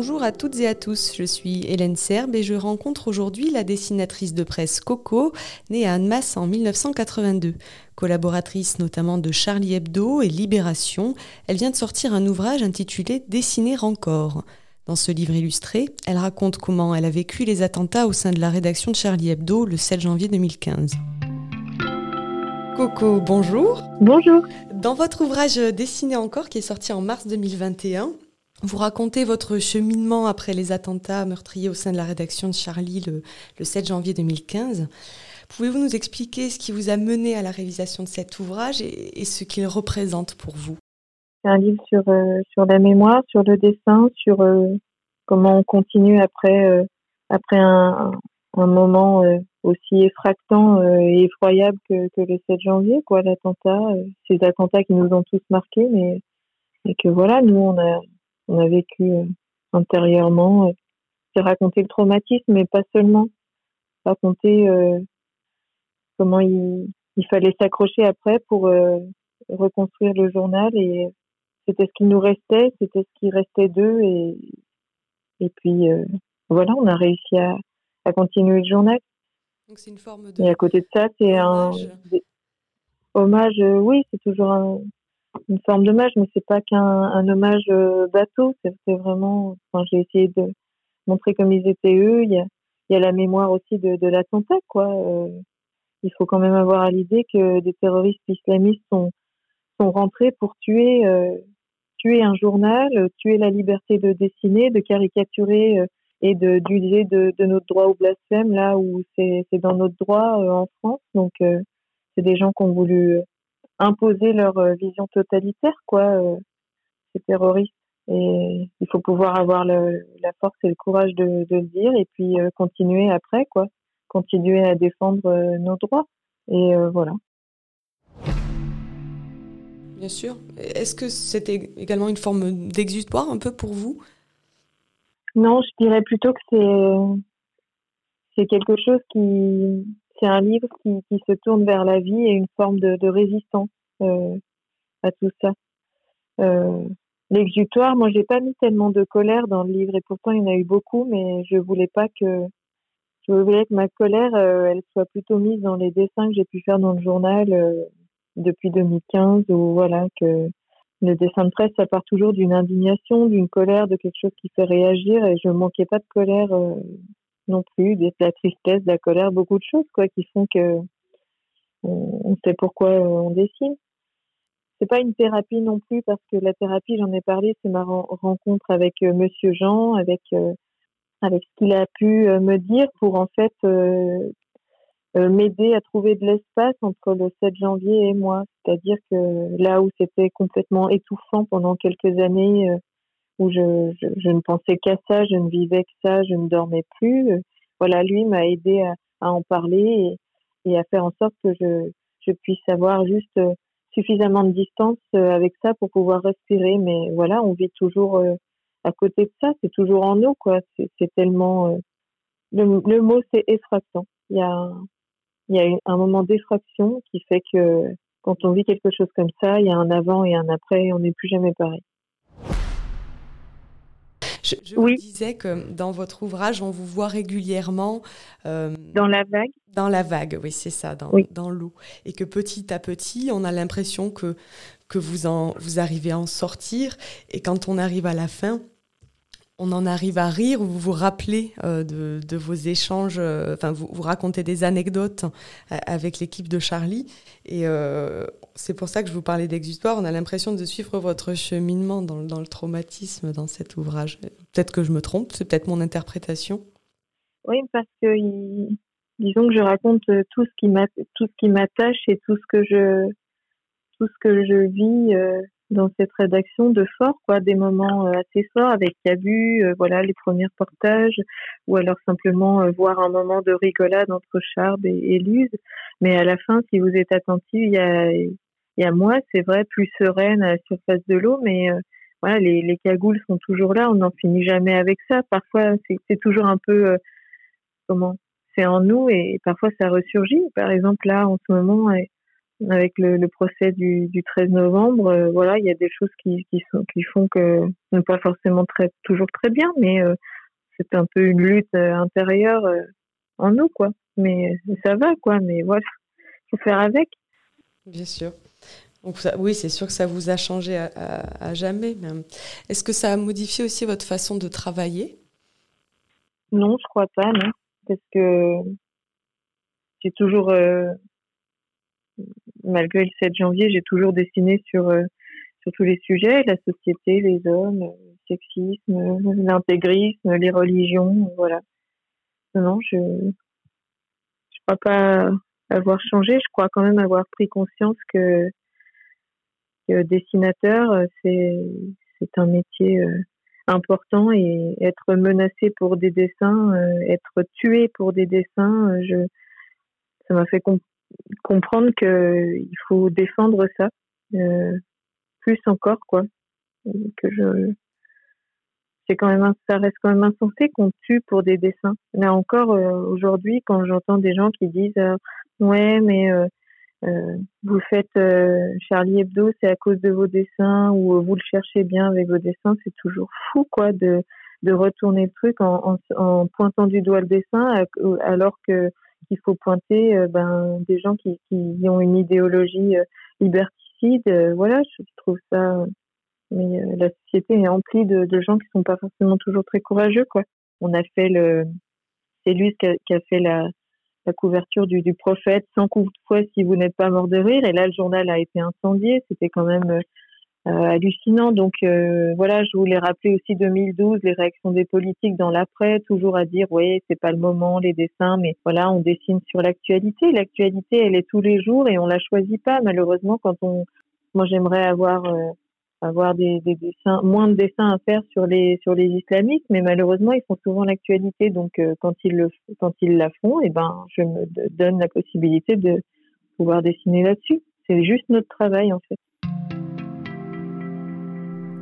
Bonjour à toutes et à tous, je suis Hélène Serbe et je rencontre aujourd'hui la dessinatrice de presse Coco, née à Annemasse en 1982. Collaboratrice notamment de Charlie Hebdo et Libération, elle vient de sortir un ouvrage intitulé Dessiner encore. Dans ce livre illustré, elle raconte comment elle a vécu les attentats au sein de la rédaction de Charlie Hebdo le 7 janvier 2015. Coco, bonjour. Bonjour. Dans votre ouvrage Dessiner encore, qui est sorti en mars 2021, vous racontez votre cheminement après les attentats meurtriers au sein de la rédaction de Charlie le, 7 janvier 2015. Pouvez-vous nous expliquer ce qui vous a mené à la réalisation de cet ouvrage et, ce qu'il représente pour vous? C'est un livre sur, euh, sur la mémoire, sur le dessin, sur euh, comment on continue après, euh, après un, moment aussi effractant et effroyable que, que, le 7 janvier, quoi, l'attentat, ces attentats qui nous ont tous marqués, mais et que voilà, nous on a on a vécu euh, intérieurement. Euh, c'est raconter le traumatisme, mais pas seulement. Raconter euh, comment il, fallait s'accrocher après pour reconstruire le journal et c'était ce qui nous restait, c'était ce qui restait d'eux et, et puis voilà, on a réussi à, à continuer le journal. Donc c'est une forme de. Et à côté de ça, c'est un hommage. oui, c'est toujours un, une forme d'hommage, mais c'est pas qu'un hommage euh, bateau. C'est vraiment, enfin, j'ai essayé de montrer comme ils étaient eux. Il y a, il y a la mémoire aussi de, l'attentat, quoi. Euh, il faut quand même avoir à l'idée que des terroristes islamistes sont, sont rentrés pour tuer, euh, tuer un journal, tuer la liberté de dessiner, de caricaturer et de d'user de, de, notre droit au blasphème là où c'est dans notre droit en France. Donc c'est des gens qui ont voulu imposer leur euh, vision totalitaire, quoi, euh, ces terroristes. Et il faut pouvoir avoir le, la force et le courage de, de le dire et puis euh, continuer après, quoi, continuer à défendre nos droits. Et voilà. Bien sûr. Est-ce que c'était également une forme d'exutoire un peu pour vous? Non, je dirais plutôt que c'est c'est quelque chose qui c'est un livre qui, qui, se tourne vers la vie et une forme de, résistance euh, à tout ça. Euh, L'exutoire, moi, j'ai pas mis tellement de colère dans le livre et pourtant il y en a eu beaucoup, mais je voulais pas que je voulais que ma colère, euh, elle soit plutôt mise dans les dessins que j'ai pu faire dans le journal depuis 2015, ou voilà que le dessin de presse, ça part toujours d'une indignation, d'une colère, de quelque chose qui fait réagir, et je manquais pas de colère non plus, de la tristesse, de la colère, beaucoup de choses quoi qui font que on, sait pourquoi on dessine. C'est pas une thérapie non plus parce que la thérapie, j'en ai parlé, c'est ma rencontre avec euh, Monsieur Jean, avec euh, avec ce qu'il a pu euh, me dire pour en fait m'aider à trouver de l'espace entre le 7 janvier et moi. C'est-à-dire que là où c'était complètement étouffant pendant quelques années, où je, je, ne pensais qu'à ça, je ne vivais que ça, je ne dormais plus. voilà, lui m'a aidé à, à, en parler et, et, à faire en sorte que je, je puisse avoir juste suffisamment de distance euh, avec ça pour pouvoir respirer. Mais voilà, on vit toujours euh, à côté de ça, c'est toujours en nous, quoi. C'est tellement. Euh, le, le, mot, c'est effractant. Il y a, il y a un moment d'effraction qui fait que quand on vit quelque chose comme ça, il y a un avant et un après, et on n'est plus jamais pareil. Je, vous disais que dans votre ouvrage, on vous voit régulièrement. Euh, dans la vague Dans la vague, oui, c'est ça, dans, dans l'eau. Et que petit à petit, on a l'impression que, que vous, en, vous arrivez à en sortir. Et quand on arrive à la fin, on en arrive à rire, vous vous rappelez euh, de, vos échanges, euh, enfin vous, vous, racontez des anecdotes euh, avec l'équipe de Charlie, et c'est pour ça que je vous parlais d'exutoire. On a l'impression de suivre votre cheminement dans, dans, le traumatisme dans cet ouvrage. Peut-être que je me trompe, c'est peut-être mon interprétation. Oui, parce que disons que je raconte tout ce qui m'attache et tout ce que je tout ce que je vis dans cette rédaction de fort, quoi, des moments euh, assez forts avec Cabu, euh, voilà, les premiers portages, ou alors simplement euh, voir un moment de rigolade entre Charb et, et, Luz. Mais à la fin, si vous êtes attentif, il y a, y a moi, c'est vrai, plus sereine à la surface de l'eau, mais voilà, les, les cagoules sont toujours là, on n'en finit jamais avec ça. Parfois, c'est toujours un peu, comment, c'est en nous et parfois ça ressurgit. Par exemple, là, en ce moment, avec le, procès du, 13 novembre, voilà, il y a des choses qui, qui, sont, qui font que n'est pas forcément très, toujours très bien, mais c'est un peu une lutte intérieure en nous, quoi. Mais ça va, quoi. Mais voilà, faut faire avec. Bien sûr. Donc oui, c'est sûr que ça vous a changé à, jamais. Est-ce que ça a modifié aussi votre façon de travailler? Non, je crois pas, non. Parce que j'ai toujours, euh, malgré le 7 janvier, j'ai toujours dessiné sur, euh, sur tous les sujets, la société, les hommes, le sexisme, l'intégrisme, les religions, voilà. Non, je ne crois pas avoir changé. Je crois quand même avoir pris conscience que dessinateur, euh, c'est un métier euh, important et être menacé pour des dessins, euh, être tué pour des dessins, je ça m'a fait comprendre que il faut défendre ça plus encore quoi. Que je c'est quand même ça reste quand même insensé qu'on tue pour des dessins. Là encore aujourd'hui quand j'entends des gens qui disent ouais mais euh, vous faites euh, Charlie Hebdo, c'est à cause de vos dessins ou vous le cherchez bien avec vos dessins, c'est toujours fou quoi de, de retourner le truc en, en, pointant du doigt le dessin alors que qu'il faut pointer euh, ben, des gens qui, qui ont une idéologie liberticide. voilà, je trouve ça. La société est remplie de, de gens qui sont pas forcément toujours très courageux quoi. On a fait le, c'est lui qui a, qui a fait la couverture du, prophète sans couvre-feu si vous n'êtes pas mort de rire. Et là, le journal a été incendié. C'était quand même euh, hallucinant. Donc euh, voilà, je voulais rappeler aussi 2012, les réactions des politiques dans l'après, toujours à dire oui, c'est pas le moment, les dessins, mais voilà, on dessine sur l'actualité. L'actualité, elle est tous les jours et on la choisit pas. Malheureusement, quand on, moi, j'aimerais avoir euh, des, des, dessins, moins de dessins à faire sur les sur les islamistes, mais malheureusement ils font souvent l'actualité. Donc euh, quand ils le quand ils la font, et eh ben je me donne la possibilité de pouvoir dessiner là-dessus. C'est juste notre travail en fait.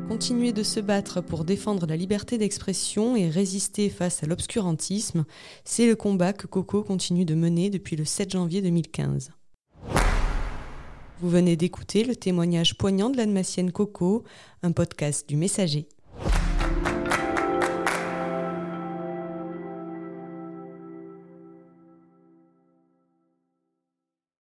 Continuer de se battre pour défendre la liberté d'expression et résister face à l'obscurantisme, c'est le combat que Coco continue de mener depuis le 7 janvier 2015. Vous venez d'écouter le témoignage poignant de l'Annemassienne Coco, un podcast du Messager.